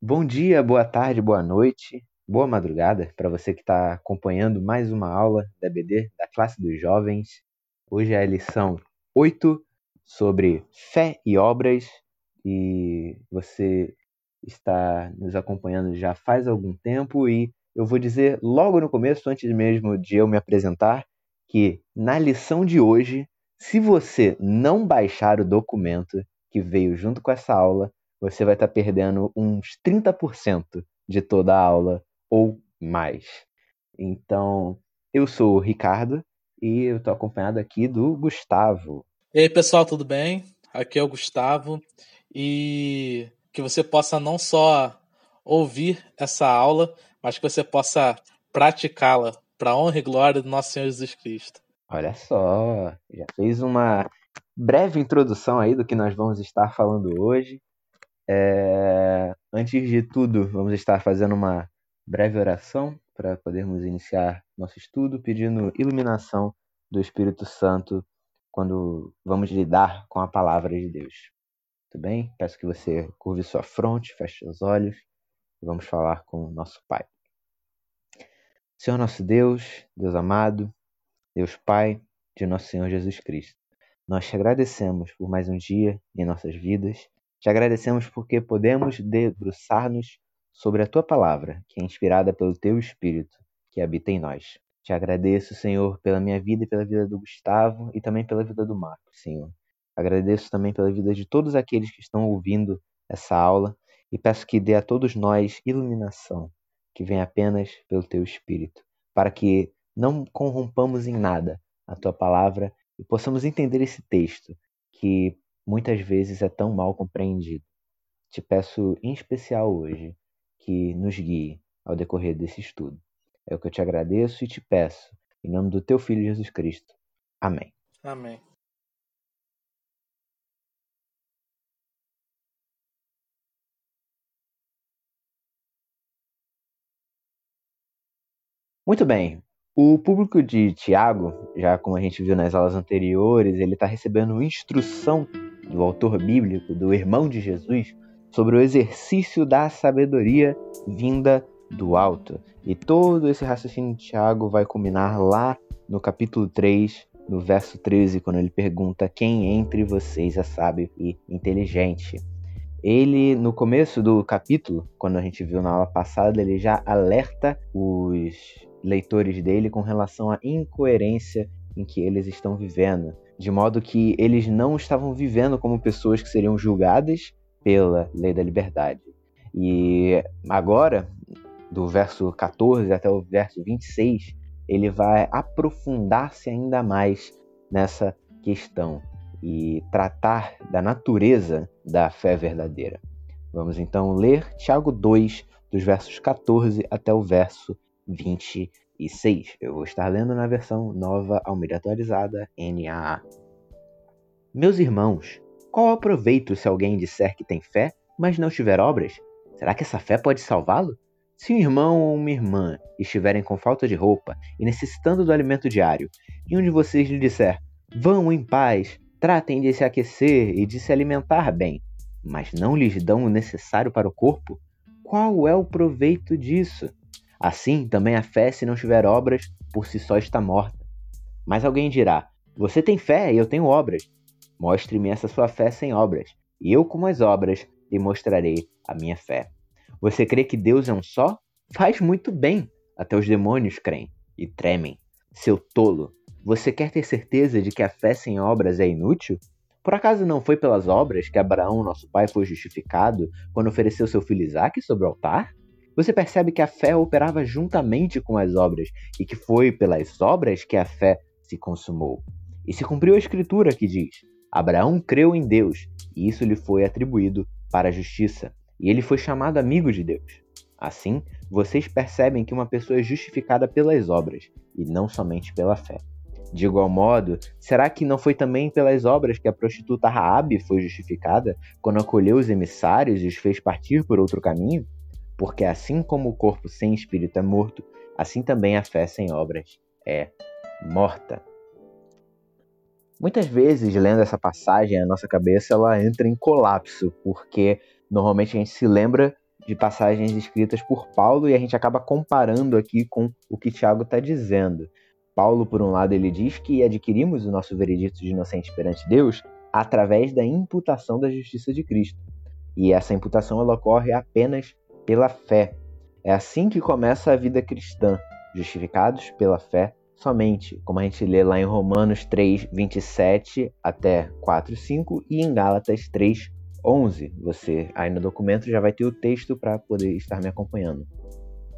Bom dia, boa tarde, boa noite, boa madrugada para você que está acompanhando mais uma aula da BD, da classe dos jovens. Hoje é a lição 8 sobre fé e obras e você está nos acompanhando já faz algum tempo e eu vou dizer logo no começo, antes mesmo de eu me apresentar, que na lição de hoje, se você não baixar o documento que veio junto com essa aula, você vai estar tá perdendo uns 30% de toda a aula ou mais. Então, eu sou o Ricardo e eu estou acompanhado aqui do Gustavo. E aí, pessoal, tudo bem? Aqui é o Gustavo e que você possa não só ouvir essa aula, mas que você possa praticá-la para honra e glória do nosso Senhor Jesus Cristo. Olha só, já fez uma breve introdução aí do que nós vamos estar falando hoje. É... Antes de tudo, vamos estar fazendo uma breve oração para podermos iniciar nosso estudo, pedindo iluminação do Espírito Santo quando vamos lidar com a palavra de Deus. Tudo bem? Peço que você curve sua fronte, feche os olhos e vamos falar com o nosso Pai. Senhor nosso Deus, Deus amado, Deus Pai de nosso Senhor Jesus Cristo, nós te agradecemos por mais um dia em nossas vidas te agradecemos porque podemos debruçar-nos sobre a tua palavra, que é inspirada pelo teu Espírito, que habita em nós. Te agradeço, Senhor, pela minha vida e pela vida do Gustavo e também pela vida do Marco, Senhor. Agradeço também pela vida de todos aqueles que estão ouvindo essa aula e peço que dê a todos nós iluminação, que vem apenas pelo teu Espírito, para que não corrompamos em nada a tua palavra e possamos entender esse texto, que muitas vezes é tão mal compreendido. Te peço em especial hoje que nos guie ao decorrer desse estudo. É o que eu te agradeço e te peço, em nome do teu Filho Jesus Cristo. Amém. Amém. Muito bem. O público de Tiago, já como a gente viu nas aulas anteriores, ele está recebendo instrução do autor bíblico, do irmão de Jesus, sobre o exercício da sabedoria vinda do alto. E todo esse raciocínio de Tiago vai culminar lá no capítulo 3, no verso 13, quando ele pergunta quem entre vocês é sábio e inteligente. Ele, no começo do capítulo, quando a gente viu na aula passada, ele já alerta os leitores dele com relação à incoerência em que eles estão vivendo de modo que eles não estavam vivendo como pessoas que seriam julgadas pela lei da liberdade. E agora, do verso 14 até o verso 26, ele vai aprofundar-se ainda mais nessa questão e tratar da natureza da fé verdadeira. Vamos então ler Tiago 2, dos versos 14 até o verso 26 e 6. Eu vou estar lendo na versão nova Almeida atualizada NAA. Meus irmãos, qual é o proveito se alguém disser que tem fé, mas não tiver obras? Será que essa fé pode salvá-lo? Se um irmão ou uma irmã estiverem com falta de roupa e necessitando do alimento diário, e um de vocês lhe disser: Vão em paz, tratem de se aquecer e de se alimentar bem, mas não lhes dão o necessário para o corpo, qual é o proveito disso? Assim, também a fé, se não tiver obras, por si só está morta. Mas alguém dirá: Você tem fé e eu tenho obras. Mostre-me essa sua fé sem obras, e eu, com as obras, lhe mostrarei a minha fé. Você crê que Deus é um só? Faz muito bem. Até os demônios creem e tremem. Seu tolo, você quer ter certeza de que a fé sem obras é inútil? Por acaso não foi pelas obras que Abraão, nosso pai, foi justificado quando ofereceu seu filho Isaque sobre o altar? Você percebe que a fé operava juntamente com as obras e que foi pelas obras que a fé se consumou. E se cumpriu a escritura que diz: Abraão creu em Deus e isso lhe foi atribuído para a justiça, e ele foi chamado amigo de Deus. Assim, vocês percebem que uma pessoa é justificada pelas obras e não somente pela fé. De igual modo, será que não foi também pelas obras que a prostituta Raabe foi justificada quando acolheu os emissários e os fez partir por outro caminho? Porque assim como o corpo sem espírito é morto, assim também a fé sem obras é morta. Muitas vezes, lendo essa passagem, a nossa cabeça ela entra em colapso, porque normalmente a gente se lembra de passagens escritas por Paulo e a gente acaba comparando aqui com o que Tiago está dizendo. Paulo, por um lado, ele diz que adquirimos o nosso veredito de inocente perante Deus através da imputação da justiça de Cristo. E essa imputação ela ocorre apenas pela fé. É assim que começa a vida cristã, justificados pela fé somente, como a gente lê lá em Romanos 3, 27 até 4, 5 e em Gálatas 3, 11. Você aí no documento já vai ter o texto para poder estar me acompanhando.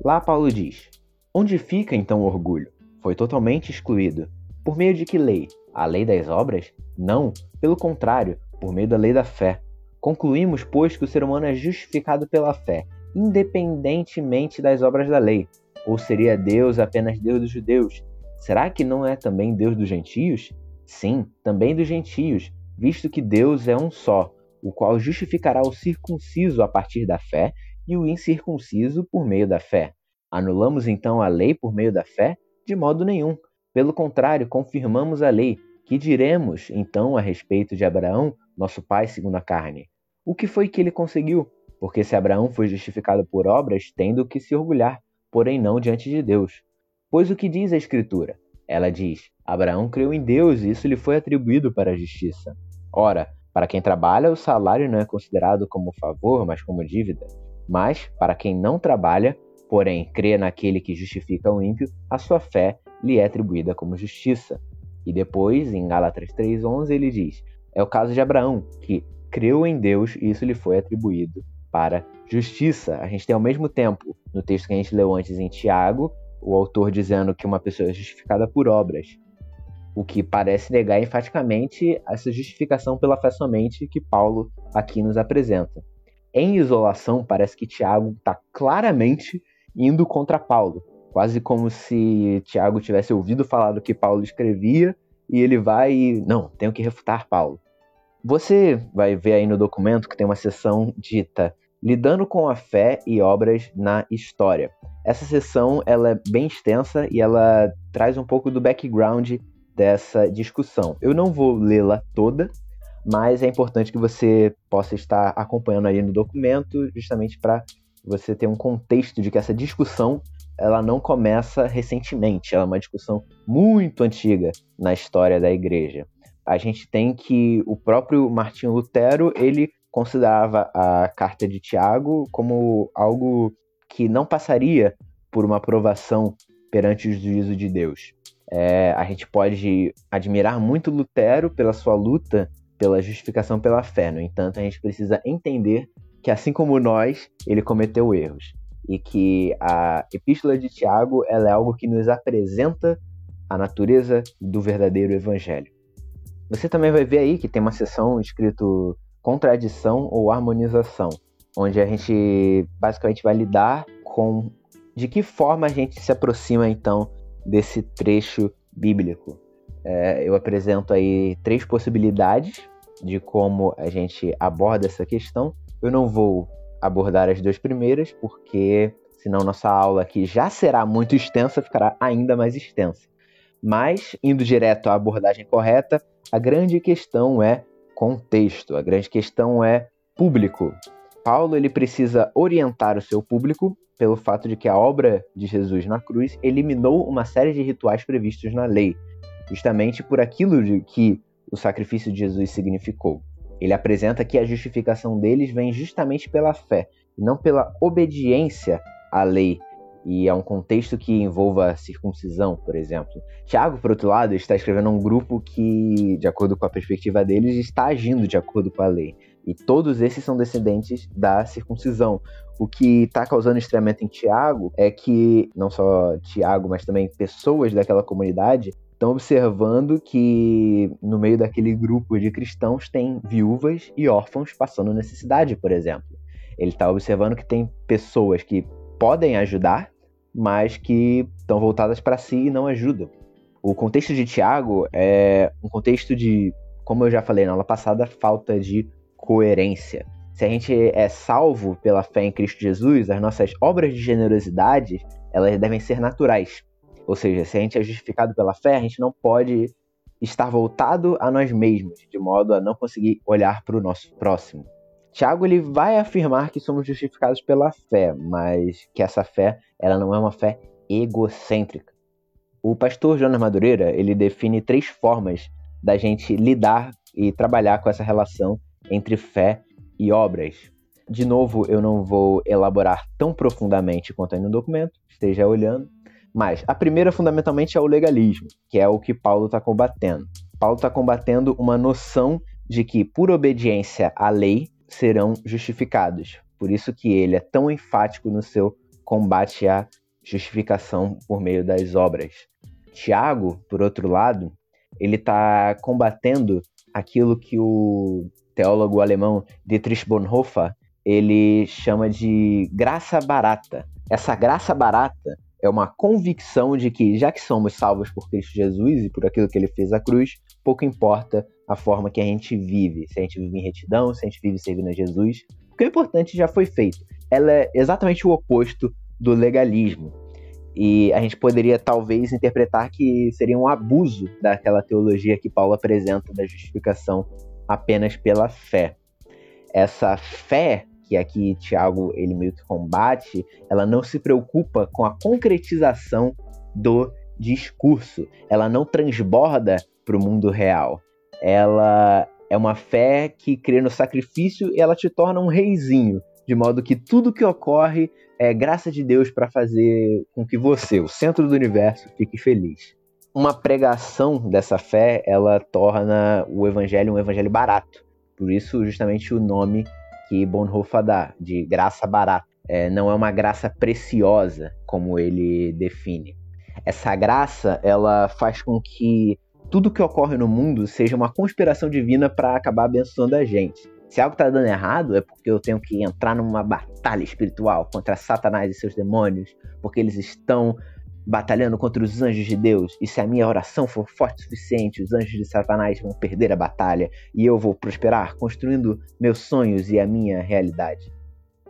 Lá Paulo diz: Onde fica então o orgulho? Foi totalmente excluído. Por meio de que lei? A lei das obras? Não, pelo contrário, por meio da lei da fé. Concluímos, pois, que o ser humano é justificado pela fé, independentemente das obras da lei. Ou seria Deus apenas Deus dos judeus? Será que não é também Deus dos gentios? Sim, também dos gentios, visto que Deus é um só, o qual justificará o circunciso a partir da fé e o incircunciso por meio da fé. Anulamos então a lei por meio da fé? De modo nenhum. Pelo contrário, confirmamos a lei. Que diremos então a respeito de Abraão, nosso pai segundo a carne? O que foi que ele conseguiu? Porque se Abraão foi justificado por obras, tendo que se orgulhar, porém não diante de Deus. Pois o que diz a Escritura? Ela diz: Abraão creu em Deus e isso lhe foi atribuído para a justiça. Ora, para quem trabalha, o salário não é considerado como favor, mas como dívida. Mas, para quem não trabalha, porém crê naquele que justifica o ímpio, a sua fé lhe é atribuída como justiça. E depois, em Gálatas 3,11, ele diz: É o caso de Abraão, que creu em Deus e isso lhe foi atribuído para justiça. A gente tem ao mesmo tempo, no texto que a gente leu antes em Tiago, o autor dizendo que uma pessoa é justificada por obras o que parece negar enfaticamente essa justificação pela fé somente que Paulo aqui nos apresenta. Em isolação, parece que Tiago está claramente indo contra Paulo, quase como se Tiago tivesse ouvido falar do que Paulo escrevia e ele vai e, não, tenho que refutar Paulo. Você vai ver aí no documento que tem uma seção dita Lidando com a fé e obras na história. Essa seção ela é bem extensa e ela traz um pouco do background dessa discussão. Eu não vou lê-la toda, mas é importante que você possa estar acompanhando aí no documento, justamente para você ter um contexto de que essa discussão ela não começa recentemente, ela é uma discussão muito antiga na história da igreja. A gente tem que o próprio Martinho Lutero, ele considerava a carta de Tiago como algo que não passaria por uma aprovação perante o juízo de Deus. É, a gente pode admirar muito Lutero pela sua luta pela justificação pela fé. No entanto, a gente precisa entender que, assim como nós, ele cometeu erros. E que a Epístola de Tiago é algo que nos apresenta a natureza do verdadeiro evangelho. Você também vai ver aí que tem uma seção escrito contradição ou harmonização, onde a gente basicamente vai lidar com de que forma a gente se aproxima então desse trecho bíblico. É, eu apresento aí três possibilidades de como a gente aborda essa questão. Eu não vou abordar as duas primeiras, porque senão nossa aula aqui já será muito extensa, ficará ainda mais extensa. Mas, indo direto à abordagem correta, a grande questão é contexto, a grande questão é público. Paulo ele precisa orientar o seu público pelo fato de que a obra de Jesus na cruz eliminou uma série de rituais previstos na lei, justamente por aquilo de que o sacrifício de Jesus significou. Ele apresenta que a justificação deles vem justamente pela fé, e não pela obediência à lei, e é um contexto que envolva circuncisão, por exemplo. Tiago, por outro lado, está escrevendo um grupo que, de acordo com a perspectiva deles, está agindo de acordo com a lei. E todos esses são descendentes da circuncisão. O que está causando estranhamento em Tiago é que, não só Tiago, mas também pessoas daquela comunidade estão observando que no meio daquele grupo de cristãos tem viúvas e órfãos passando necessidade, por exemplo. Ele está observando que tem pessoas que podem ajudar, mas que estão voltadas para si e não ajudam. O contexto de Tiago é um contexto de, como eu já falei na aula passada, falta de coerência. Se a gente é salvo pela fé em Cristo Jesus, as nossas obras de generosidade, elas devem ser naturais. Ou seja, se a gente é justificado pela fé, a gente não pode estar voltado a nós mesmos, de modo a não conseguir olhar para o nosso próximo. Tiago ele vai afirmar que somos justificados pela fé, mas que essa fé ela não é uma fé egocêntrica. O pastor Jonas Madureira ele define três formas da gente lidar e trabalhar com essa relação entre fé e obras. De novo, eu não vou elaborar tão profundamente quanto aí no documento, esteja olhando, mas a primeira fundamentalmente é o legalismo, que é o que Paulo está combatendo. Paulo está combatendo uma noção de que, por obediência à lei, serão justificados. Por isso que ele é tão enfático no seu combate à justificação por meio das obras. Tiago, por outro lado, ele está combatendo aquilo que o teólogo alemão Dietrich Bonhoeffer ele chama de graça barata. Essa graça barata é uma convicção de que, já que somos salvos por Cristo Jesus e por aquilo que ele fez à cruz, pouco importa a forma que a gente vive. Se a gente vive em retidão, se a gente vive servindo a Jesus. Porque o importante já foi feito. Ela é exatamente o oposto do legalismo. E a gente poderia talvez interpretar que seria um abuso daquela teologia que Paulo apresenta da justificação apenas pela fé. Essa fé que aqui Tiago ele meio que combate, ela não se preocupa com a concretização do discurso. Ela não transborda para o mundo real. Ela é uma fé que crê no sacrifício e ela te torna um reizinho, de modo que tudo que ocorre é graça de Deus para fazer com que você, o centro do universo, fique feliz. Uma pregação dessa fé, ela torna o evangelho um evangelho barato. Por isso, justamente o nome que Bonhoeffer dá, de graça barata. É, não é uma graça preciosa, como ele define. Essa graça, ela faz com que tudo que ocorre no mundo seja uma conspiração divina para acabar abençoando a gente. Se algo está dando errado, é porque eu tenho que entrar numa batalha espiritual contra Satanás e seus demônios, porque eles estão batalhando contra os anjos de Deus, e se a minha oração for forte o suficiente, os anjos de Satanás vão perder a batalha e eu vou prosperar, construindo meus sonhos e a minha realidade.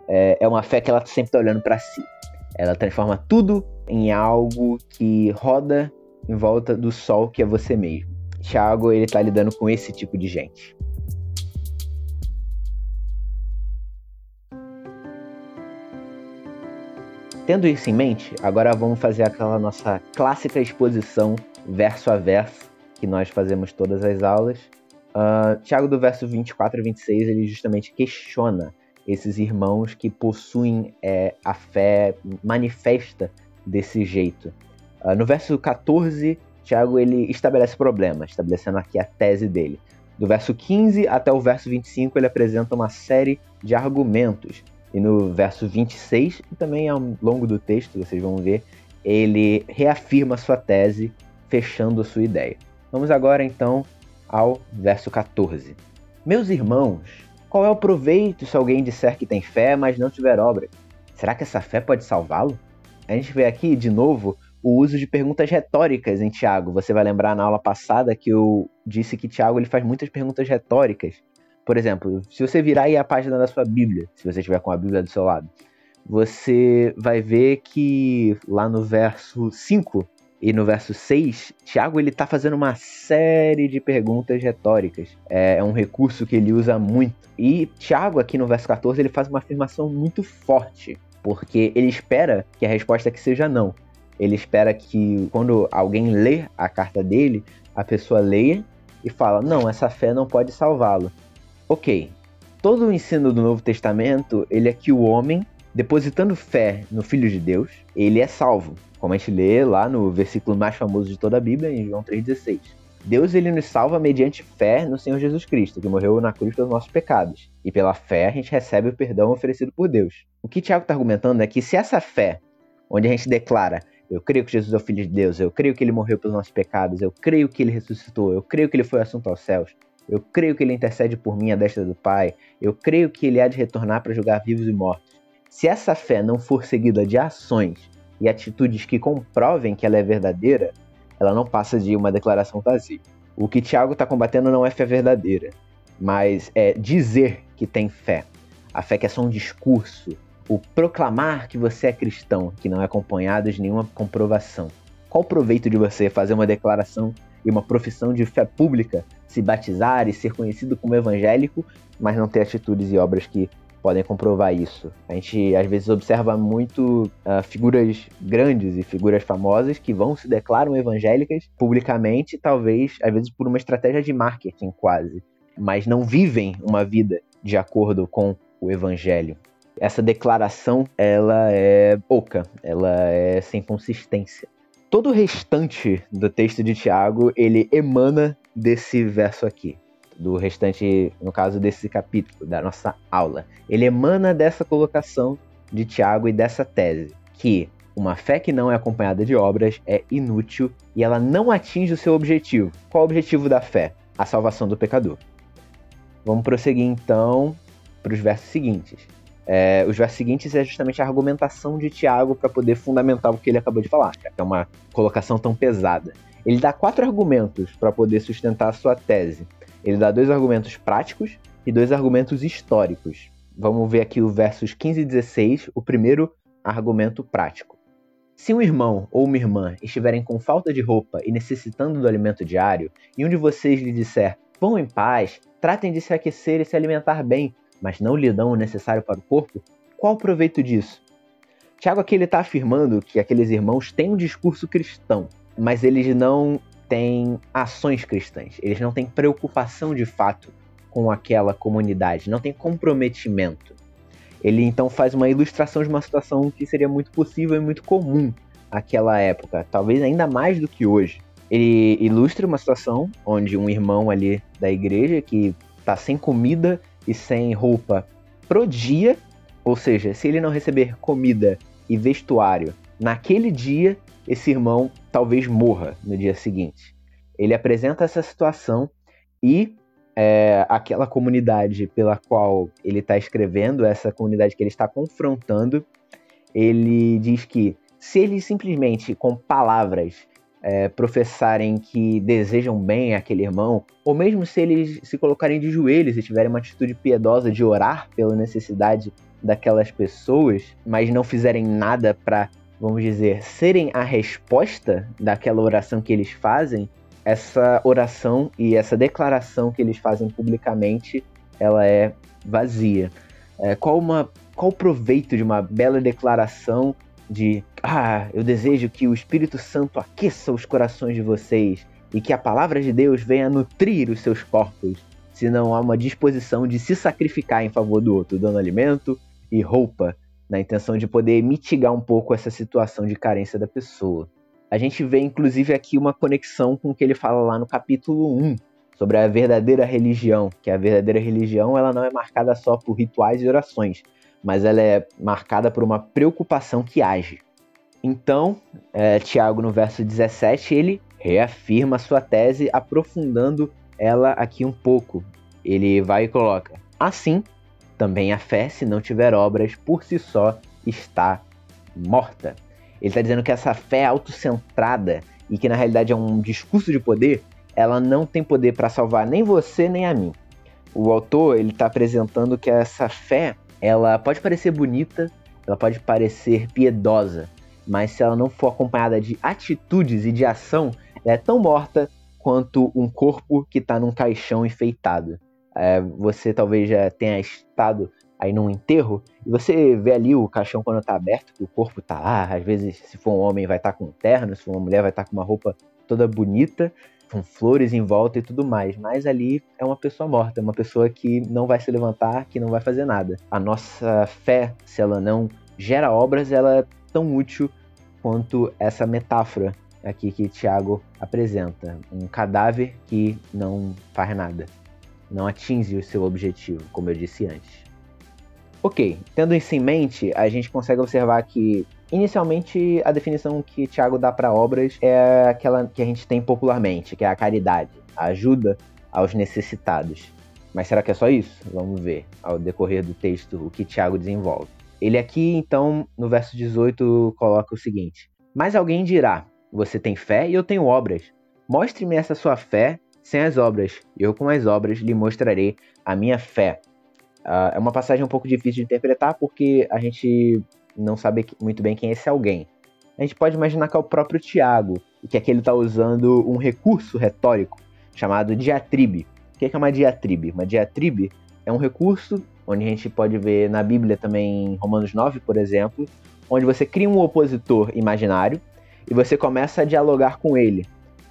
É, é uma fé que ela sempre está olhando para si. Ela transforma tudo em algo que roda em volta do sol que é você mesmo. Tiago ele está lidando com esse tipo de gente. Tendo isso em mente, agora vamos fazer aquela nossa clássica exposição verso a verso que nós fazemos todas as aulas. Uh, Tiago, do verso 24 a 26, ele justamente questiona esses irmãos que possuem é, a fé manifesta desse jeito. Uh, no verso 14, Tiago ele estabelece problemas, estabelecendo aqui a tese dele. Do verso 15 até o verso 25, ele apresenta uma série de argumentos e no verso 26, e também ao longo do texto, vocês vão ver, ele reafirma sua tese, fechando a sua ideia. Vamos agora então ao verso 14. Meus irmãos, qual é o proveito se alguém disser que tem fé, mas não tiver obra? Será que essa fé pode salvá-lo? A gente vê aqui de novo o uso de perguntas retóricas em Tiago. Você vai lembrar na aula passada que eu disse que Tiago ele faz muitas perguntas retóricas. Por exemplo, se você virar aí a página da sua Bíblia, se você estiver com a Bíblia do seu lado, você vai ver que lá no verso 5 e no verso 6, Tiago ele tá fazendo uma série de perguntas retóricas. É, é um recurso que ele usa muito. E Tiago aqui no verso 14 ele faz uma afirmação muito forte, porque ele espera que a resposta que seja não. Ele espera que quando alguém lê a carta dele, a pessoa leia e fala: "Não, essa fé não pode salvá-lo". Ok, todo o ensino do Novo Testamento, ele é que o homem, depositando fé no Filho de Deus, ele é salvo. Como a gente lê lá no versículo mais famoso de toda a Bíblia, em João 3,16. Deus ele nos salva mediante fé no Senhor Jesus Cristo, que morreu na cruz pelos nossos pecados. E pela fé a gente recebe o perdão oferecido por Deus. O que Tiago está argumentando é que se essa fé, onde a gente declara eu creio que Jesus é o Filho de Deus, eu creio que ele morreu pelos nossos pecados, eu creio que ele ressuscitou, eu creio que ele foi assunto aos céus, eu creio que ele intercede por mim à destra do Pai. Eu creio que ele há de retornar para julgar vivos e mortos. Se essa fé não for seguida de ações e atitudes que comprovem que ela é verdadeira, ela não passa de uma declaração vazia. O que Tiago está combatendo não é fé verdadeira, mas é dizer que tem fé. A fé que é só um discurso, o proclamar que você é cristão, que não é acompanhado de nenhuma comprovação. Qual o proveito de você fazer uma declaração e uma profissão de fé pública, se batizar e ser conhecido como evangélico, mas não ter atitudes e obras que podem comprovar isso. A gente às vezes observa muito uh, figuras grandes e figuras famosas que vão se declaram evangélicas publicamente, talvez às vezes por uma estratégia de marketing quase, mas não vivem uma vida de acordo com o evangelho. Essa declaração ela é pouca, ela é sem consistência. Todo o restante do texto de Tiago ele emana desse verso aqui do restante, no caso desse capítulo, da nossa aula. Ele emana dessa colocação de Tiago e dessa tese, que uma fé que não é acompanhada de obras é inútil e ela não atinge o seu objetivo. Qual o objetivo da fé? A salvação do pecador. Vamos prosseguir então para os versos seguintes. É, os versos seguintes é justamente a argumentação de Tiago para poder fundamentar o que ele acabou de falar, que é uma colocação tão pesada. Ele dá quatro argumentos para poder sustentar a sua tese. Ele dá dois argumentos práticos e dois argumentos históricos. Vamos ver aqui o versos 15 e 16, o primeiro argumento prático. Se um irmão ou uma irmã estiverem com falta de roupa e necessitando do alimento diário, e um de vocês lhe disser: Vão em paz, tratem de se aquecer e se alimentar bem, mas não lhe dão o necessário para o corpo, qual o proveito disso? Tiago aqui ele está afirmando que aqueles irmãos têm um discurso cristão, mas eles não têm ações cristãs, eles não têm preocupação de fato com aquela comunidade, não tem comprometimento. Ele então faz uma ilustração de uma situação que seria muito possível e muito comum naquela época, talvez ainda mais do que hoje. Ele ilustra uma situação onde um irmão ali da igreja que está sem comida e sem roupa pro dia, ou seja, se ele não receber comida e vestuário naquele dia, esse irmão talvez morra no dia seguinte. Ele apresenta essa situação e é, aquela comunidade pela qual ele está escrevendo, essa comunidade que ele está confrontando, ele diz que se ele simplesmente com palavras é, professarem que desejam bem aquele irmão, ou mesmo se eles se colocarem de joelhos e tiverem uma atitude piedosa de orar pela necessidade daquelas pessoas, mas não fizerem nada para vamos dizer, serem a resposta daquela oração que eles fazem, essa oração e essa declaração que eles fazem publicamente, ela é vazia. É, qual, uma, qual o proveito de uma bela declaração de ah, eu desejo que o Espírito Santo aqueça os corações de vocês e que a palavra de Deus venha nutrir os seus corpos, se não há uma disposição de se sacrificar em favor do outro, dando alimento e roupa na intenção de poder mitigar um pouco essa situação de carência da pessoa. A gente vê inclusive aqui uma conexão com o que ele fala lá no capítulo 1, sobre a verdadeira religião, que a verdadeira religião ela não é marcada só por rituais e orações, mas ela é marcada por uma preocupação que age. Então, é, Tiago, no verso 17, ele reafirma sua tese, aprofundando ela aqui um pouco. Ele vai e coloca: Assim, também a fé, se não tiver obras, por si só está morta. Ele está dizendo que essa fé autocentrada e que na realidade é um discurso de poder, ela não tem poder para salvar nem você nem a mim. O autor ele está apresentando que essa fé, ela pode parecer bonita, ela pode parecer piedosa, mas se ela não for acompanhada de atitudes e de ação, ela é tão morta quanto um corpo que está num caixão enfeitado. É, você talvez já tenha estado aí num enterro e você vê ali o caixão quando tá aberto, que o corpo tá lá, às vezes se for um homem vai estar tá com um terno, se for uma mulher vai estar tá com uma roupa toda bonita, com flores em volta e tudo mais, mas ali é uma pessoa morta, uma pessoa que não vai se levantar, que não vai fazer nada. A nossa fé, se ela não gera obras, ela é tão útil quanto essa metáfora aqui que Tiago apresenta, um cadáver que não faz nada não atinge o seu objetivo, como eu disse antes. Ok, tendo isso em mente, a gente consegue observar que, inicialmente, a definição que Tiago dá para obras é aquela que a gente tem popularmente, que é a caridade, a ajuda aos necessitados. Mas será que é só isso? Vamos ver ao decorrer do texto o que Tiago desenvolve. Ele aqui, então, no verso 18, coloca o seguinte: Mas alguém dirá: Você tem fé e eu tenho obras. Mostre-me essa sua fé sem as obras. Eu, com as obras, lhe mostrarei a minha fé. Uh, é uma passagem um pouco difícil de interpretar porque a gente não sabe muito bem quem é esse alguém. A gente pode imaginar que é o próprio Tiago, que aqui ele está usando um recurso retórico chamado diatribe. O que é uma diatribe? Uma diatribe é um recurso onde a gente pode ver na Bíblia também, em Romanos 9, por exemplo, onde você cria um opositor imaginário e você começa a dialogar com ele,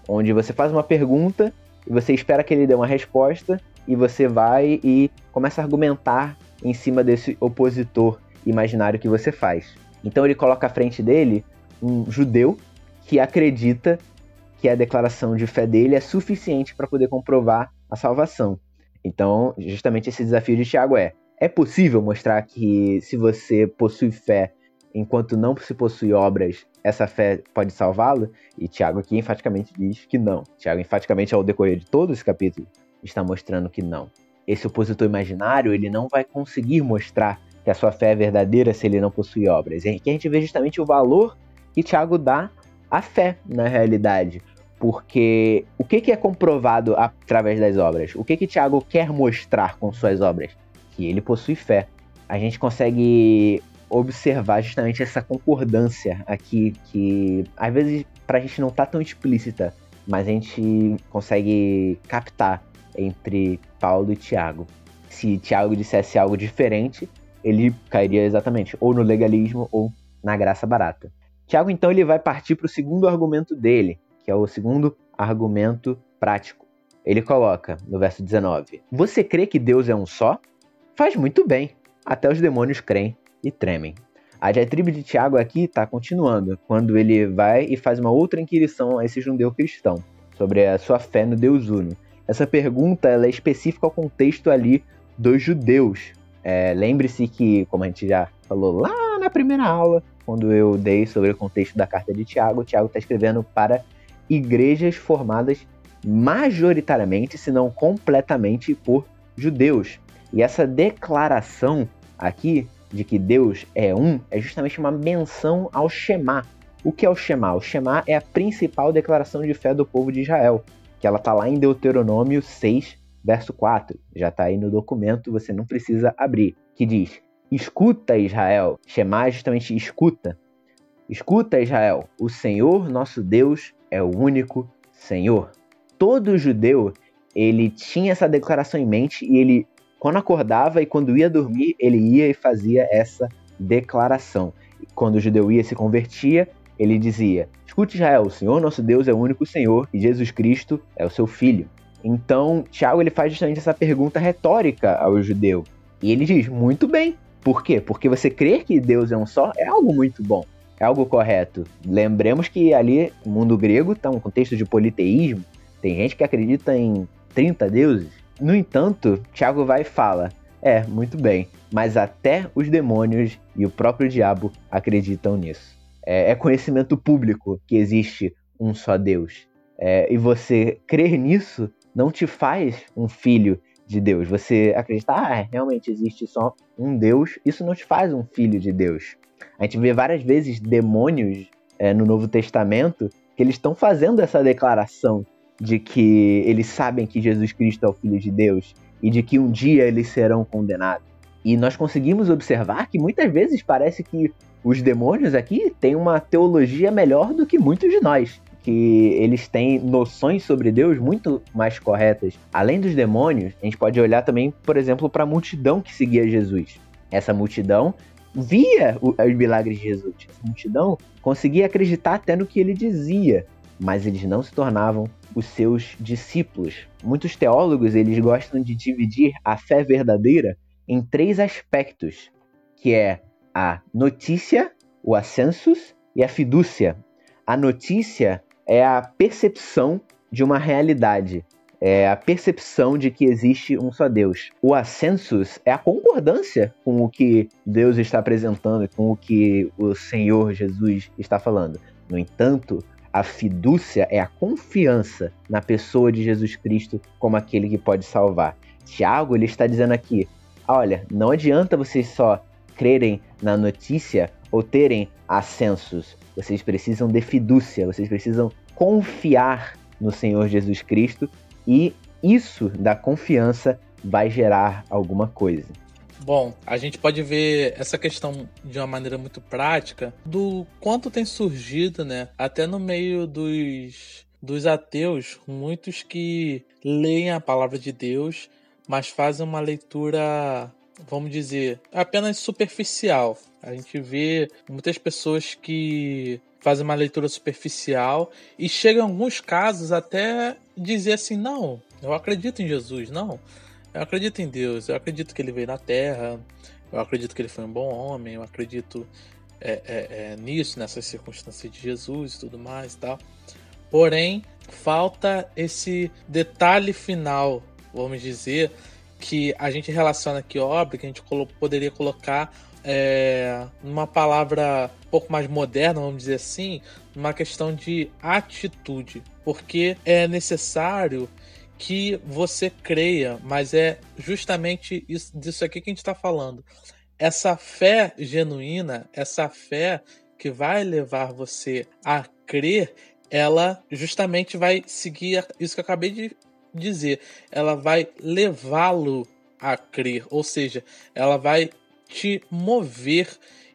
onde você faz uma pergunta e você espera que ele dê uma resposta e você vai e começa a argumentar em cima desse opositor imaginário que você faz. Então ele coloca à frente dele um judeu que acredita que a declaração de fé dele é suficiente para poder comprovar a salvação. Então, justamente esse desafio de Tiago é: é possível mostrar que se você possui fé enquanto não se possui obras, essa fé pode salvá-lo? E Tiago aqui enfaticamente diz que não. Tiago enfaticamente ao decorrer de todo esse capítulo está mostrando que não. Esse opositor imaginário, ele não vai conseguir mostrar que a sua fé é verdadeira se ele não possui obras. E aqui a gente vê justamente o valor que Tiago dá à fé na realidade. Porque o que, que é comprovado através das obras? O que, que Tiago quer mostrar com suas obras? Que ele possui fé. A gente consegue observar justamente essa concordância aqui, que às vezes pra gente não tá tão explícita, mas a gente consegue captar entre Paulo e Tiago. Se Tiago dissesse algo diferente, ele cairia exatamente ou no legalismo ou na graça barata. Tiago então ele vai partir para o segundo argumento dele, que é o segundo argumento prático. Ele coloca no verso 19: Você crê que Deus é um só? Faz muito bem. Até os demônios creem e tremem. A diatribe de Tiago aqui está continuando, quando ele vai e faz uma outra inquirição a esse judeu cristão sobre a sua fé no Deus Uno. Essa pergunta é específica ao contexto ali dos judeus. É, Lembre-se que, como a gente já falou lá na primeira aula, quando eu dei sobre o contexto da carta de Tiago, Tiago está escrevendo para igrejas formadas majoritariamente, se não completamente, por judeus. E essa declaração aqui de que Deus é um é justamente uma menção ao Shema. O que é o Shema? O Shema é a principal declaração de fé do povo de Israel, que ela está lá em Deuteronômio 6, verso 4. Já está aí no documento, você não precisa abrir. Que diz: Escuta, Israel. Shema é justamente escuta. Escuta, Israel. O Senhor nosso Deus é o único Senhor. Todo judeu ele tinha essa declaração em mente e ele quando acordava e quando ia dormir, ele ia e fazia essa declaração. Quando o judeu ia e se convertia, ele dizia: Escute, Israel, o Senhor nosso Deus é o único Senhor e Jesus Cristo é o seu Filho. Então, Tiago ele faz justamente essa pergunta retórica ao judeu. E ele diz: Muito bem. Por quê? Porque você crer que Deus é um só é algo muito bom, é algo correto. Lembremos que ali, no mundo grego, está um contexto de politeísmo. Tem gente que acredita em 30 deuses. No entanto, Tiago vai e fala: É, muito bem, mas até os demônios e o próprio diabo acreditam nisso. É, é conhecimento público que existe um só Deus. É, e você crer nisso não te faz um filho de Deus. Você acreditar, ah, realmente existe só um Deus, isso não te faz um filho de Deus. A gente vê várias vezes demônios é, no Novo Testamento que eles estão fazendo essa declaração de que eles sabem que Jesus Cristo é o Filho de Deus e de que um dia eles serão condenados. E nós conseguimos observar que muitas vezes parece que os demônios aqui têm uma teologia melhor do que muitos de nós. Que eles têm noções sobre Deus muito mais corretas. Além dos demônios, a gente pode olhar também, por exemplo, para a multidão que seguia Jesus. Essa multidão via os milagres de Jesus. Essa multidão conseguia acreditar até no que ele dizia, mas eles não se tornavam os seus discípulos. Muitos teólogos eles gostam de dividir a fé verdadeira em três aspectos, que é a notícia, o ascensus e a fidúcia. A notícia é a percepção de uma realidade, é a percepção de que existe um só Deus. O ascensus é a concordância com o que Deus está apresentando, com o que o Senhor Jesus está falando. No entanto, a fidúcia é a confiança na pessoa de Jesus Cristo como aquele que pode salvar. Tiago ele está dizendo aqui: olha, não adianta vocês só crerem na notícia ou terem ascensos. Vocês precisam de fidúcia, vocês precisam confiar no Senhor Jesus Cristo e isso da confiança vai gerar alguma coisa. Bom, a gente pode ver essa questão de uma maneira muito prática do quanto tem surgido, né? Até no meio dos, dos ateus, muitos que leem a palavra de Deus, mas fazem uma leitura, vamos dizer, apenas superficial. A gente vê muitas pessoas que fazem uma leitura superficial e chegam em alguns casos até dizer assim: não, eu acredito em Jesus, não. Eu acredito em Deus, eu acredito que ele veio na Terra, eu acredito que ele foi um bom homem, eu acredito é, é, é, nisso, nessas circunstâncias de Jesus e tudo mais e tal. Porém, falta esse detalhe final, vamos dizer, que a gente relaciona aqui obra, que a gente poderia colocar é, numa palavra um pouco mais moderna, vamos dizer assim, uma questão de atitude, porque é necessário que você creia, mas é justamente isso, disso aqui que a gente está falando. Essa fé genuína, essa fé que vai levar você a crer, ela justamente vai seguir isso que eu acabei de dizer. Ela vai levá-lo a crer, ou seja, ela vai te mover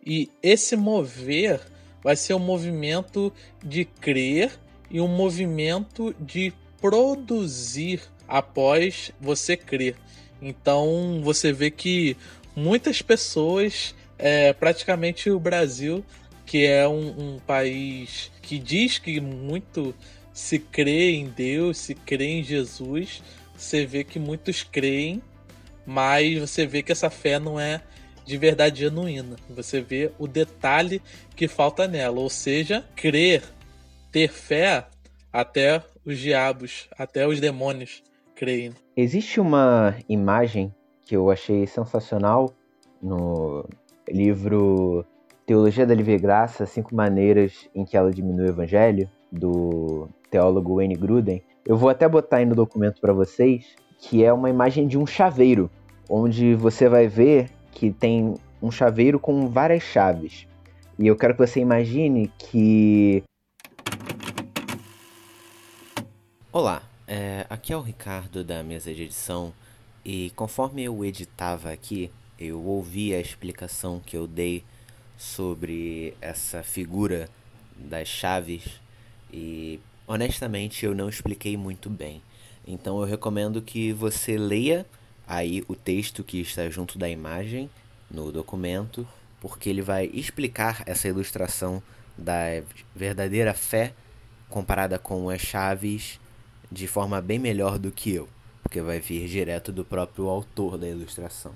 e esse mover vai ser um movimento de crer e um movimento de produzir após você crer. Então você vê que muitas pessoas, é, praticamente o Brasil, que é um, um país que diz que muito se crê em Deus, se crê em Jesus, você vê que muitos creem, mas você vê que essa fé não é de verdade genuína. Você vê o detalhe que falta nela, ou seja, crer, ter fé até os diabos, até os demônios creem. Existe uma imagem que eu achei sensacional no livro Teologia da Livre Graça, Cinco Maneiras em que ela diminui o Evangelho, do teólogo Wayne Gruden. Eu vou até botar aí no documento para vocês, que é uma imagem de um chaveiro, onde você vai ver que tem um chaveiro com várias chaves. E eu quero que você imagine que Olá, é, aqui é o Ricardo da mesa de edição e conforme eu editava aqui, eu ouvi a explicação que eu dei sobre essa figura das chaves e honestamente eu não expliquei muito bem. Então eu recomendo que você leia aí o texto que está junto da imagem no documento, porque ele vai explicar essa ilustração da verdadeira fé comparada com as chaves de forma bem melhor do que eu, porque vai vir direto do próprio autor da ilustração.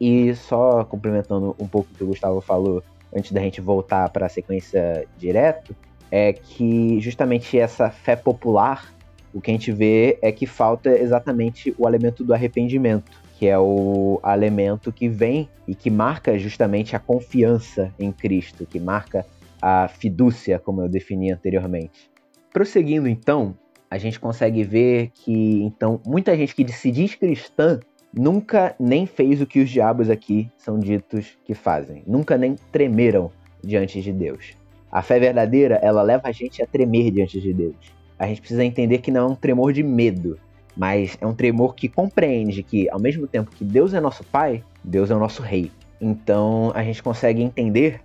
E só complementando um pouco o que o Gustavo falou antes da gente voltar para a sequência direto, é que justamente essa fé popular, o que a gente vê é que falta exatamente o elemento do arrependimento, que é o elemento que vem e que marca justamente a confiança em Cristo, que marca a fidúcia, como eu defini anteriormente. Prosseguindo então, a gente consegue ver que então muita gente que se diz cristã nunca nem fez o que os diabos aqui são ditos que fazem, nunca nem tremeram diante de Deus. A fé verdadeira, ela leva a gente a tremer diante de Deus. A gente precisa entender que não é um tremor de medo, mas é um tremor que compreende que, ao mesmo tempo que Deus é nosso Pai, Deus é o nosso Rei. Então a gente consegue entender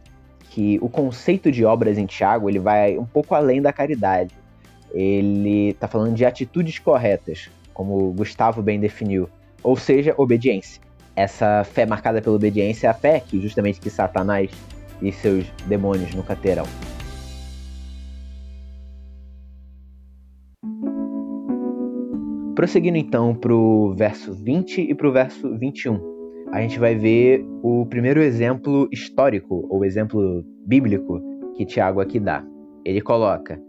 que o conceito de obras em Tiago ele vai um pouco além da caridade. Ele está falando de atitudes corretas, como Gustavo bem definiu, ou seja, obediência. Essa fé marcada pela obediência é a fé que justamente que Satanás e seus demônios nunca terão. Prosseguindo então para o verso 20 e para o verso 21 a gente vai ver o primeiro exemplo histórico, ou exemplo bíblico, que Tiago aqui dá. Ele coloca: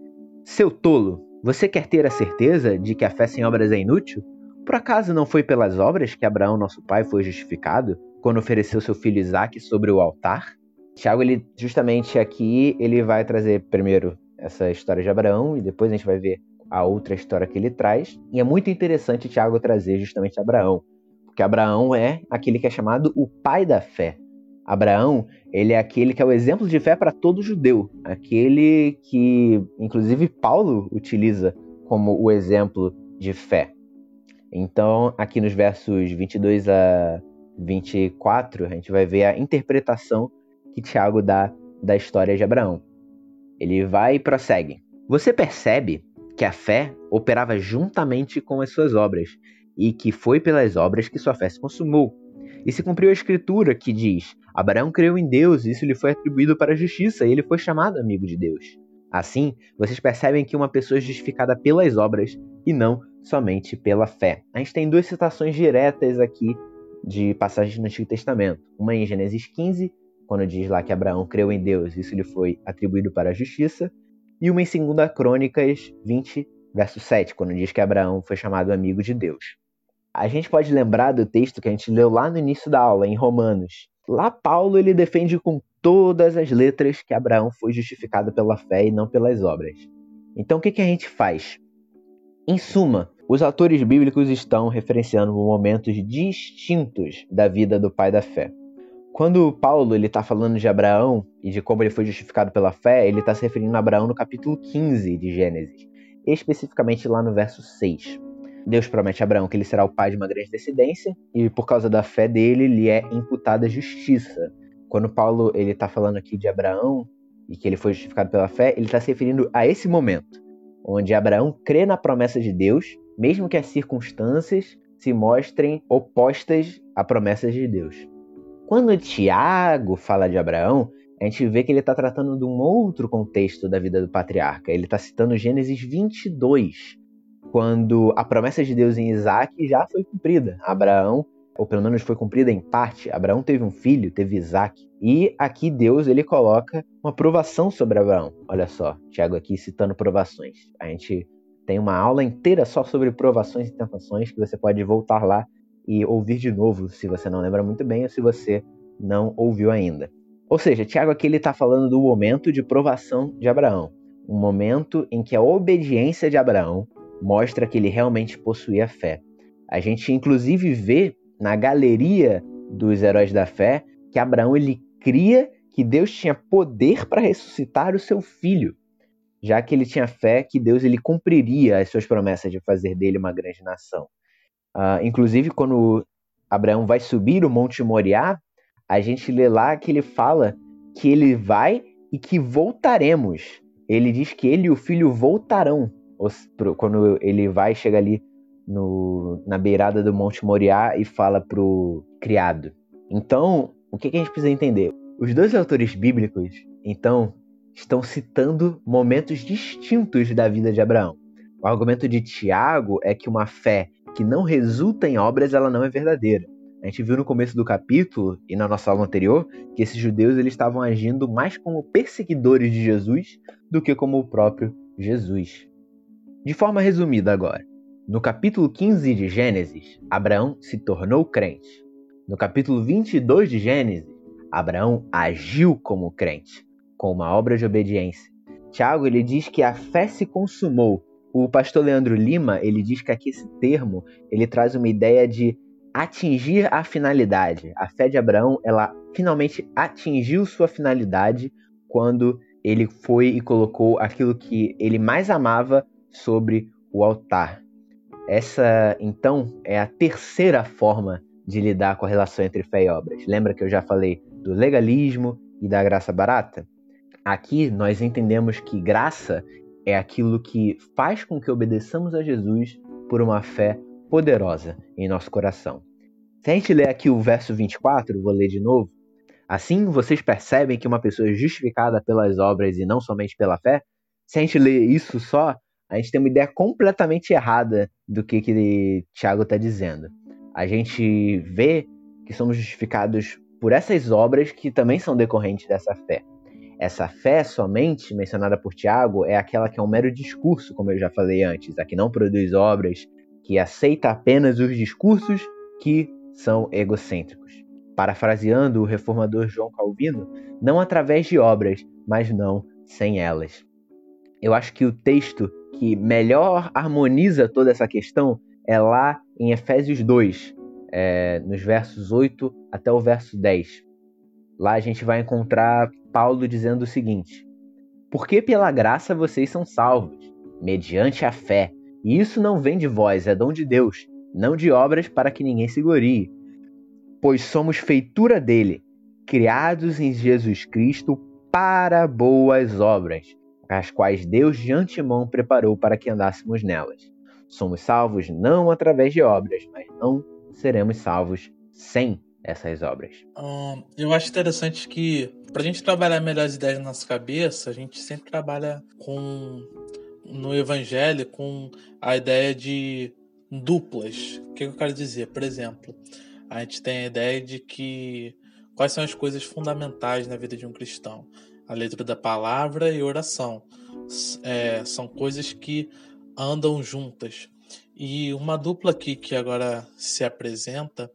Seu tolo, você quer ter a certeza de que a fé sem obras é inútil? Por acaso não foi pelas obras que Abraão, nosso pai, foi justificado quando ofereceu seu filho Isaque sobre o altar? Tiago, ele justamente aqui, ele vai trazer primeiro essa história de Abraão e depois a gente vai ver a outra história que ele traz. E é muito interessante Tiago trazer justamente Abraão, porque Abraão é aquele que é chamado o pai da fé. Abraão, ele é aquele que é o exemplo de fé para todo judeu, aquele que, inclusive, Paulo utiliza como o exemplo de fé. Então, aqui nos versos 22 a 24, a gente vai ver a interpretação que Tiago dá da história de Abraão. Ele vai e prossegue. Você percebe que a fé operava juntamente com as suas obras, e que foi pelas obras que sua fé se consumou. E se cumpriu a escritura que diz: Abraão creu em Deus, e isso lhe foi atribuído para a justiça, e ele foi chamado amigo de Deus. Assim, vocês percebem que uma pessoa é justificada pelas obras e não somente pela fé. A gente tem duas citações diretas aqui de passagens no Antigo Testamento. Uma em Gênesis 15, quando diz lá que Abraão creu em Deus, isso lhe foi atribuído para a justiça, e uma em 2 Crônicas 20, verso 7, quando diz que Abraão foi chamado amigo de Deus. A gente pode lembrar do texto que a gente leu lá no início da aula, em Romanos. Lá Paulo ele defende com todas as letras que Abraão foi justificado pela fé e não pelas obras. Então o que, que a gente faz? Em suma, os autores bíblicos estão referenciando momentos distintos da vida do pai da fé. Quando Paulo ele está falando de Abraão e de como ele foi justificado pela fé, ele está se referindo a Abraão no capítulo 15 de Gênesis, especificamente lá no verso 6. Deus promete a Abraão que ele será o pai de uma grande descendência e por causa da fé dele lhe é imputada justiça. Quando Paulo ele está falando aqui de Abraão e que ele foi justificado pela fé, ele está se referindo a esse momento, onde Abraão crê na promessa de Deus, mesmo que as circunstâncias se mostrem opostas à promessa de Deus. Quando Tiago fala de Abraão, a gente vê que ele está tratando de um outro contexto da vida do patriarca. Ele está citando Gênesis 22, quando a promessa de Deus em Isaac já foi cumprida. Abraão, ou pelo menos foi cumprida em parte, Abraão teve um filho, teve Isaac. E aqui Deus ele coloca uma provação sobre Abraão. Olha só, Tiago aqui citando provações. A gente tem uma aula inteira só sobre provações e tentações que você pode voltar lá e ouvir de novo, se você não lembra muito bem ou se você não ouviu ainda. Ou seja, Tiago aqui ele está falando do momento de provação de Abraão, um momento em que a obediência de Abraão mostra que ele realmente possuía fé. A gente inclusive vê na galeria dos heróis da fé que Abraão ele cria que Deus tinha poder para ressuscitar o seu filho, já que ele tinha fé que Deus ele cumpriria as suas promessas de fazer dele uma grande nação. Uh, inclusive, quando Abraão vai subir o Monte Moriá, a gente lê lá que ele fala que ele vai e que voltaremos. Ele diz que ele e o filho voltarão. Quando ele vai, chega ali no, na beirada do Monte Moriá e fala pro criado. Então, o que, que a gente precisa entender? Os dois autores bíblicos, então, estão citando momentos distintos da vida de Abraão. O argumento de Tiago é que uma fé que não resulta em obras, ela não é verdadeira. A gente viu no começo do capítulo e na nossa aula anterior que esses judeus eles estavam agindo mais como perseguidores de Jesus do que como o próprio Jesus. De forma resumida agora, no capítulo 15 de Gênesis, Abraão se tornou crente. No capítulo 22 de Gênesis, Abraão agiu como crente, com uma obra de obediência. Tiago ele diz que a fé se consumou o pastor Leandro Lima, ele diz que aqui esse termo, ele traz uma ideia de atingir a finalidade. A fé de Abraão, ela finalmente atingiu sua finalidade quando ele foi e colocou aquilo que ele mais amava sobre o altar. Essa, então, é a terceira forma de lidar com a relação entre fé e obras. Lembra que eu já falei do legalismo e da graça barata? Aqui nós entendemos que graça é aquilo que faz com que obedeçamos a Jesus por uma fé poderosa em nosso coração. Se a gente ler aqui o verso 24, vou ler de novo. Assim vocês percebem que uma pessoa é justificada pelas obras e não somente pela fé? Se a gente ler isso só, a gente tem uma ideia completamente errada do que, que Tiago está dizendo. A gente vê que somos justificados por essas obras que também são decorrentes dessa fé. Essa fé somente mencionada por Tiago é aquela que é um mero discurso, como eu já falei antes, a que não produz obras, que aceita apenas os discursos que são egocêntricos. Parafraseando o reformador João Calvino, não através de obras, mas não sem elas. Eu acho que o texto que melhor harmoniza toda essa questão é lá em Efésios 2, é, nos versos 8 até o verso 10. Lá a gente vai encontrar Paulo dizendo o seguinte: Porque pela graça vocês são salvos, mediante a fé. E isso não vem de vós, é dom de Deus, não de obras para que ninguém se glorie, pois somos feitura dele, criados em Jesus Cristo para boas obras, as quais Deus de antemão preparou para que andássemos nelas. Somos salvos não através de obras, mas não seremos salvos sem essas obras. Eu acho interessante que, para a gente trabalhar melhor as ideias na nossa cabeça, a gente sempre trabalha com no Evangelho com a ideia de duplas. O que eu quero dizer? Por exemplo, a gente tem a ideia de que quais são as coisas fundamentais na vida de um cristão? A leitura da palavra e oração. É, são coisas que andam juntas. E uma dupla aqui que agora se apresenta,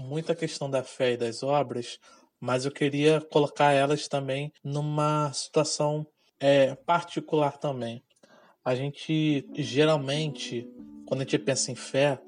muita questão da fé e das obras, mas eu queria colocar elas também numa situação é, particular também. A gente geralmente, quando a gente pensa em fé,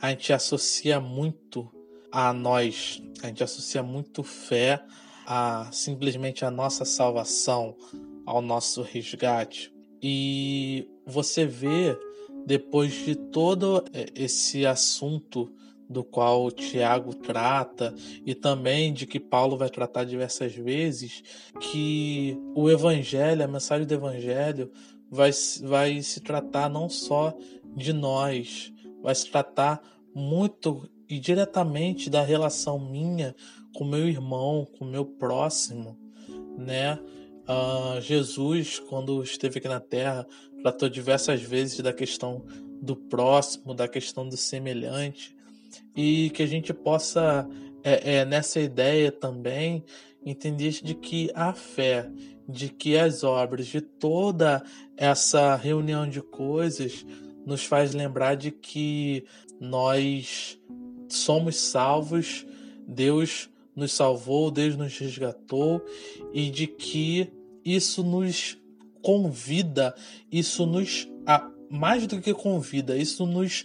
a gente associa muito a nós, a gente associa muito fé a simplesmente a nossa salvação, ao nosso resgate. E você vê, depois de todo esse assunto do qual Tiago trata e também de que Paulo vai tratar diversas vezes, que o evangelho, a mensagem do evangelho vai, vai se tratar não só de nós, vai se tratar muito e diretamente da relação minha com meu irmão, com meu próximo, né? Uh, Jesus, quando esteve aqui na Terra, tratou diversas vezes da questão do próximo, da questão do semelhante, e que a gente possa, é, é, nessa ideia também, entender de que a fé, de que as obras, de toda essa reunião de coisas, nos faz lembrar de que nós somos salvos, Deus nos salvou, Deus nos resgatou e de que isso nos convida, isso nos mais do que convida, isso nos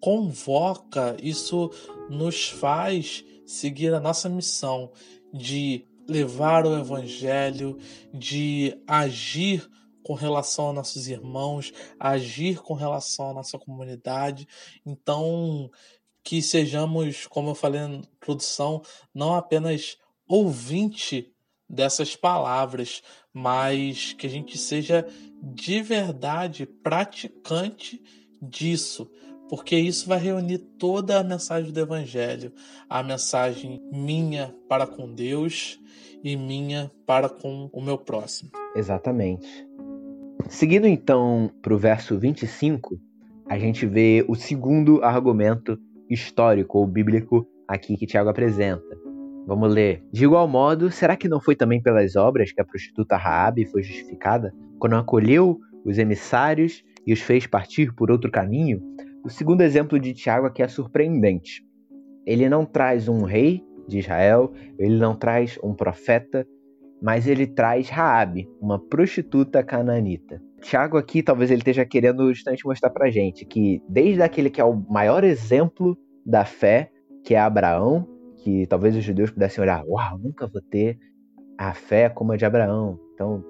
convoca, isso nos faz seguir a nossa missão de levar o evangelho, de agir com relação a nossos irmãos, agir com relação à nossa comunidade. Então, que sejamos, como eu falei na introdução, não apenas ouvinte dessas palavras, mas que a gente seja de verdade praticante disso, porque isso vai reunir toda a mensagem do Evangelho, a mensagem minha para com Deus e minha para com o meu próximo. Exatamente. Seguindo então para o verso 25, a gente vê o segundo argumento histórico ou bíblico aqui que Tiago apresenta. Vamos ler. De igual modo, será que não foi também pelas obras que a prostituta Raabe foi justificada, quando acolheu os emissários e os fez partir por outro caminho? O segundo exemplo de Tiago aqui é surpreendente. Ele não traz um rei de Israel, ele não traz um profeta, mas ele traz Raabe, uma prostituta cananita. Tiago aqui talvez ele esteja querendo justamente mostrar pra gente que desde aquele que é o maior exemplo da fé, que é Abraão, que talvez os judeus pudessem olhar, uau, nunca vou ter a fé como a de Abraão. Então,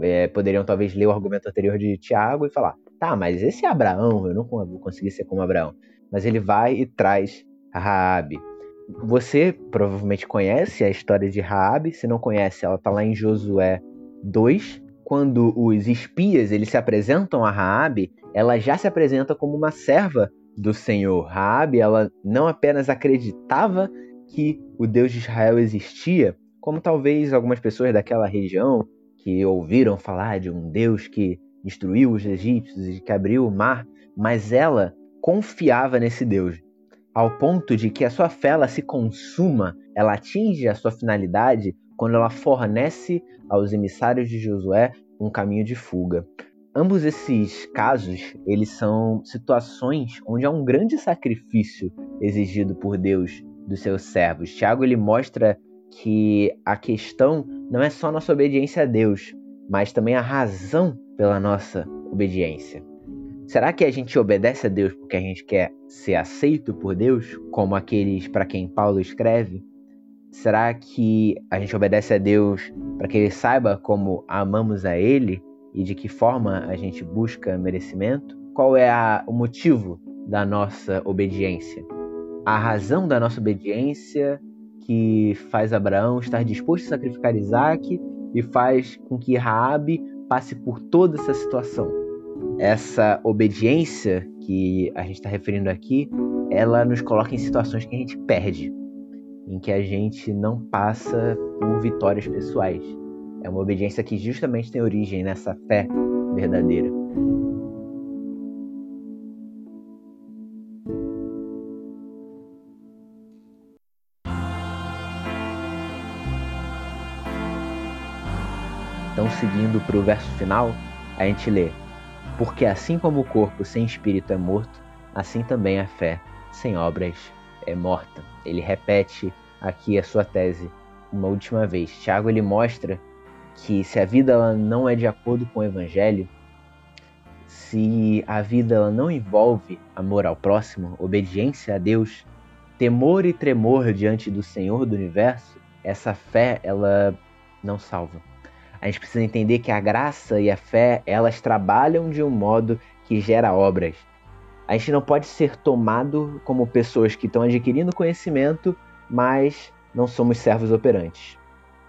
é, poderiam talvez ler o argumento anterior de Tiago e falar, tá, mas esse é Abraão, eu não vou conseguir ser como Abraão. Mas ele vai e traz Raabe. Você provavelmente conhece a história de Raabe, se não conhece, ela está lá em Josué 2. Quando os espias eles se apresentam a Raabe, ela já se apresenta como uma serva do Senhor. Raabe, ela não apenas acreditava que o Deus de Israel existia, como talvez algumas pessoas daquela região que ouviram falar de um Deus que destruiu os egípcios e que abriu o mar, mas ela confiava nesse Deus, ao ponto de que a sua fé ela se consuma, ela atinge a sua finalidade quando ela fornece aos emissários de Josué um caminho de fuga. Ambos esses casos, eles são situações onde há um grande sacrifício exigido por Deus dos seus servos. Tiago ele mostra que a questão não é só nossa obediência a Deus, mas também a razão pela nossa obediência. Será que a gente obedece a Deus porque a gente quer ser aceito por Deus, como aqueles para quem Paulo escreve? Será que a gente obedece a Deus para que ele saiba como amamos a ele e de que forma a gente busca merecimento? Qual é a, o motivo da nossa obediência? A razão da nossa obediência que faz Abraão estar disposto a sacrificar Isaac e faz com que Raabe passe por toda essa situação. Essa obediência que a gente está referindo aqui, ela nos coloca em situações que a gente perde, em que a gente não passa por vitórias pessoais. É uma obediência que justamente tem origem nessa fé verdadeira. Então, seguindo para o verso final, a gente lê: Porque assim como o corpo sem espírito é morto, assim também a fé sem obras é morta. Ele repete aqui a sua tese uma última vez. Tiago ele mostra que se a vida não é de acordo com o evangelho, se a vida não envolve amor ao próximo, obediência a Deus, temor e tremor diante do Senhor do universo, essa fé ela não salva. A gente precisa entender que a graça e a fé, elas trabalham de um modo que gera obras. A gente não pode ser tomado como pessoas que estão adquirindo conhecimento, mas não somos servos operantes.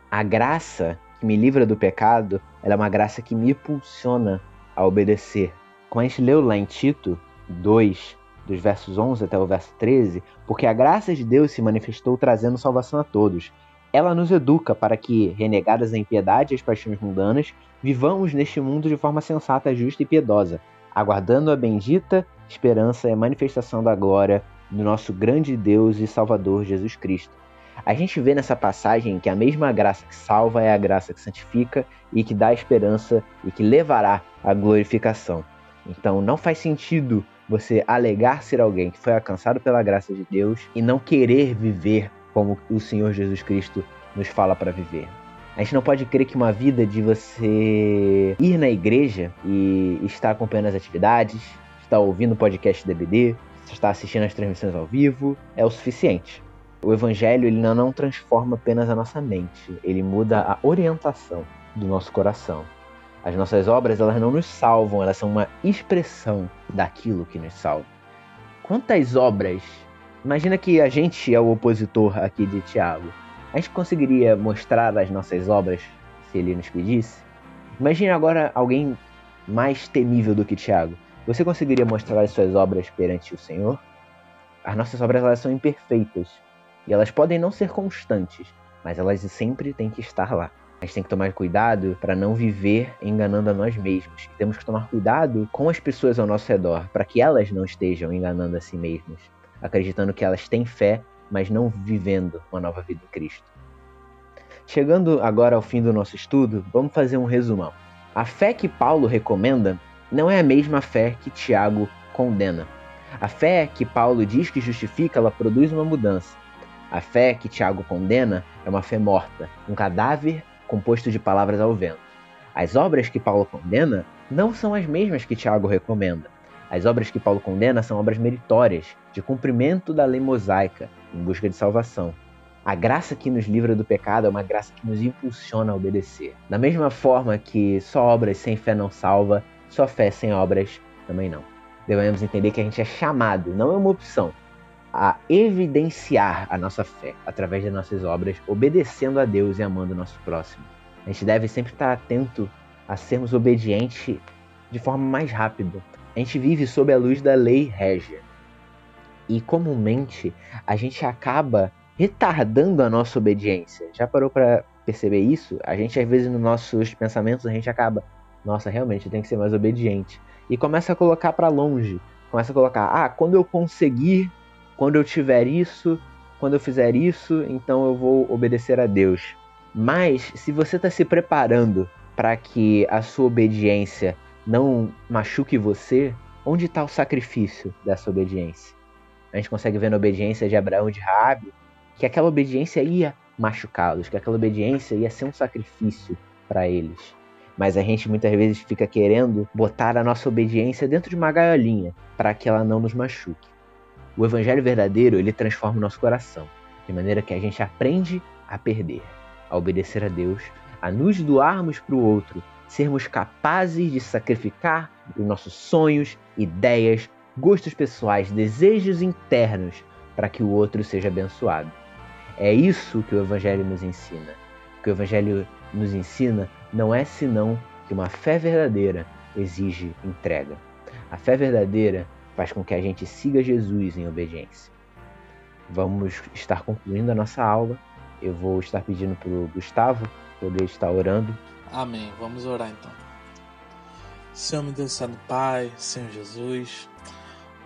A graça que me livra do pecado, ela é uma graça que me impulsiona a obedecer. Como a gente leu lá em Tito 2, dos versos 11 até o verso 13, porque a graça de Deus se manifestou trazendo salvação a todos, ela nos educa para que, renegadas a impiedade e as paixões mundanas, vivamos neste mundo de forma sensata, justa e piedosa, aguardando a bendita esperança e a manifestação da glória do nosso grande Deus e Salvador Jesus Cristo. A gente vê nessa passagem que a mesma graça que salva é a graça que santifica e que dá esperança e que levará à glorificação. Então não faz sentido você alegar ser alguém que foi alcançado pela graça de Deus e não querer viver como o Senhor Jesus Cristo nos fala para viver. A gente não pode crer que uma vida de você ir na igreja e estar acompanhando as atividades, estar ouvindo o podcast DBD, estar assistindo as transmissões ao vivo, é o suficiente. O evangelho ele não transforma apenas a nossa mente, ele muda a orientação do nosso coração. As nossas obras elas não nos salvam, elas são uma expressão daquilo que nos salva. Quantas obras Imagina que a gente é o opositor aqui de Tiago. A gente conseguiria mostrar as nossas obras se ele nos pedisse? Imagine agora alguém mais temível do que Tiago. Você conseguiria mostrar as suas obras perante o Senhor? As nossas obras elas são imperfeitas e elas podem não ser constantes, mas elas sempre têm que estar lá. A gente tem que tomar cuidado para não viver enganando a nós mesmos. Temos que tomar cuidado com as pessoas ao nosso redor para que elas não estejam enganando a si mesmas acreditando que elas têm fé, mas não vivendo uma nova vida em Cristo. Chegando agora ao fim do nosso estudo, vamos fazer um resumão. A fé que Paulo recomenda não é a mesma fé que Tiago condena. A fé que Paulo diz que justifica, ela produz uma mudança. A fé que Tiago condena é uma fé morta, um cadáver composto de palavras ao vento. As obras que Paulo condena não são as mesmas que Tiago recomenda. As obras que Paulo condena são obras meritórias, de cumprimento da lei mosaica, em busca de salvação. A graça que nos livra do pecado é uma graça que nos impulsiona a obedecer. Da mesma forma que só obras sem fé não salva, só fé sem obras também não. Devemos entender que a gente é chamado, não é uma opção, a evidenciar a nossa fé através das nossas obras, obedecendo a Deus e amando o nosso próximo. A gente deve sempre estar atento a sermos obedientes de forma mais rápida, a gente vive sob a luz da lei régia. E comumente a gente acaba retardando a nossa obediência. Já parou para perceber isso? A gente às vezes nos nossos pensamentos a gente acaba, nossa, realmente tem que ser mais obediente. E começa a colocar para longe. Começa a colocar, ah, quando eu conseguir, quando eu tiver isso, quando eu fizer isso, então eu vou obedecer a Deus. Mas se você está se preparando para que a sua obediência não machuque você, onde está o sacrifício dessa obediência? A gente consegue ver na obediência de Abraão e de Raabe que aquela obediência ia machucá-los, que aquela obediência ia ser um sacrifício para eles. Mas a gente muitas vezes fica querendo botar a nossa obediência dentro de uma gaiolinha para que ela não nos machuque. O evangelho verdadeiro, ele transforma o nosso coração, de maneira que a gente aprende a perder, a obedecer a Deus, a nos doarmos para o outro sermos capazes de sacrificar os nossos sonhos, ideias, gostos pessoais, desejos internos para que o outro seja abençoado. É isso que o Evangelho nos ensina. O que o Evangelho nos ensina não é senão que uma fé verdadeira exige entrega. A fé verdadeira faz com que a gente siga Jesus em obediência. Vamos estar concluindo a nossa aula. Eu vou estar pedindo para o Gustavo poder estar orando. Amém. Vamos orar então. Senhor meu Deus, Santo Pai, Senhor Jesus.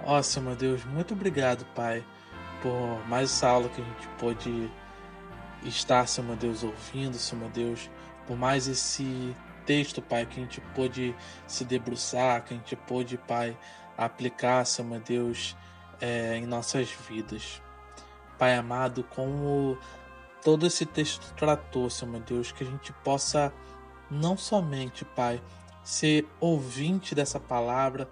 Ó Senhor meu Deus, muito obrigado, Pai, por mais essa aula que a gente pôde estar, Senhor Deus, ouvindo, Senhor Deus, por mais esse texto, Pai, que a gente pôde se debruçar, que a gente pôde, Pai, aplicar, Senhor Deus, é, em nossas vidas. Pai amado, como todo esse texto tratou, Senhor Deus, que a gente possa não somente, Pai, ser ouvinte dessa palavra,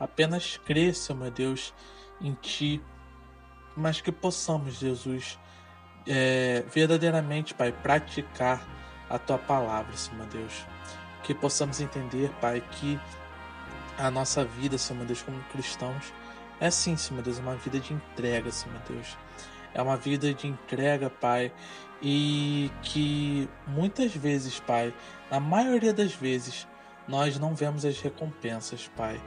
apenas Senhor meu Deus, em Ti, mas que possamos, Jesus, é, verdadeiramente, Pai, praticar a Tua palavra, Senhor Deus. Que possamos entender, Pai, que a nossa vida, Senhor Deus, como cristãos, é sim, Senhor Deus, uma vida de entrega, Senhor Deus. É uma vida de entrega, Pai, e que muitas vezes, Pai, na maioria das vezes, nós não vemos as recompensas, Pai.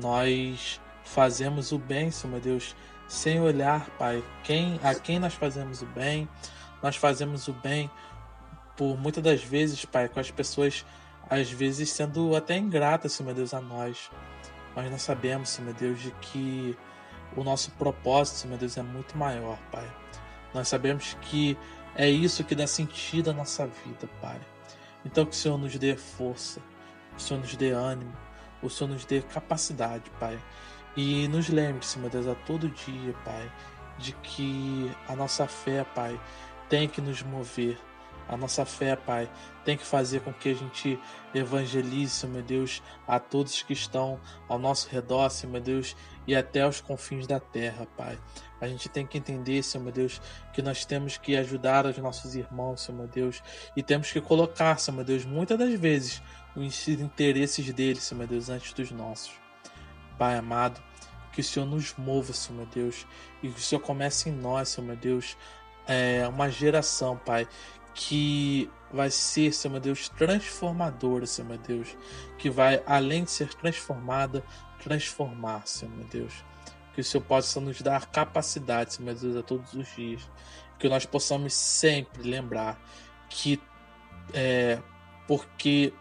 Nós fazemos o bem, Senhor Deus, sem olhar, Pai, quem, a quem nós fazemos o bem. Nós fazemos o bem por muitas das vezes, Pai, com as pessoas, às vezes sendo até ingratas, Senhor Deus, a nós. Mas nós sabemos, Senhor Deus, de que o nosso propósito, Senhor Deus, é muito maior, Pai. Nós sabemos que é isso que dá sentido à nossa vida, Pai. Então que o Senhor nos dê força, o Senhor nos dê ânimo, o Senhor nos dê capacidade, Pai. E nos lembre-se, meu Deus, a todo dia, Pai, de que a nossa fé, Pai, tem que nos mover. A nossa fé, Pai, tem que fazer com que a gente evangelize, meu Deus, a todos que estão ao nosso redor, meu Deus, e até os confins da terra, Pai. A gente tem que entender, Senhor meu Deus, que nós temos que ajudar os nossos irmãos, Senhor meu Deus, e temos que colocar, Senhor meu Deus, muitas das vezes os interesses deles, Senhor meu Deus, antes dos nossos. Pai amado, que o Senhor nos mova, Senhor meu Deus, e que o Senhor comece em nós, Senhor meu Deus, é, uma geração, Pai, que vai ser, Senhor meu Deus, transformadora, Senhor meu Deus, que vai, além de ser transformada, transformar, Senhor meu Deus. Que o Senhor possa nos dar capacidade, Senhor meu Deus, a todos os dias. Que nós possamos sempre lembrar que é porque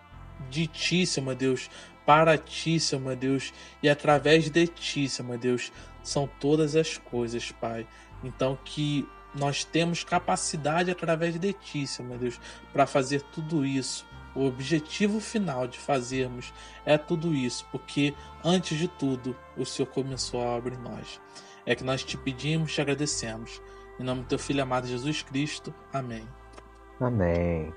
de Ti, Senhor meu Deus, para Ti, Senhor meu Deus, e através de Ti, Senhor meu Deus, são todas as coisas, Pai. Então que nós temos capacidade através de Ti, Senhor meu Deus, para fazer tudo isso o objetivo final de fazermos é tudo isso, porque antes de tudo o Senhor começou a obra em nós. É que nós te pedimos, te agradecemos. Em nome do teu filho amado Jesus Cristo. Amém. Amém.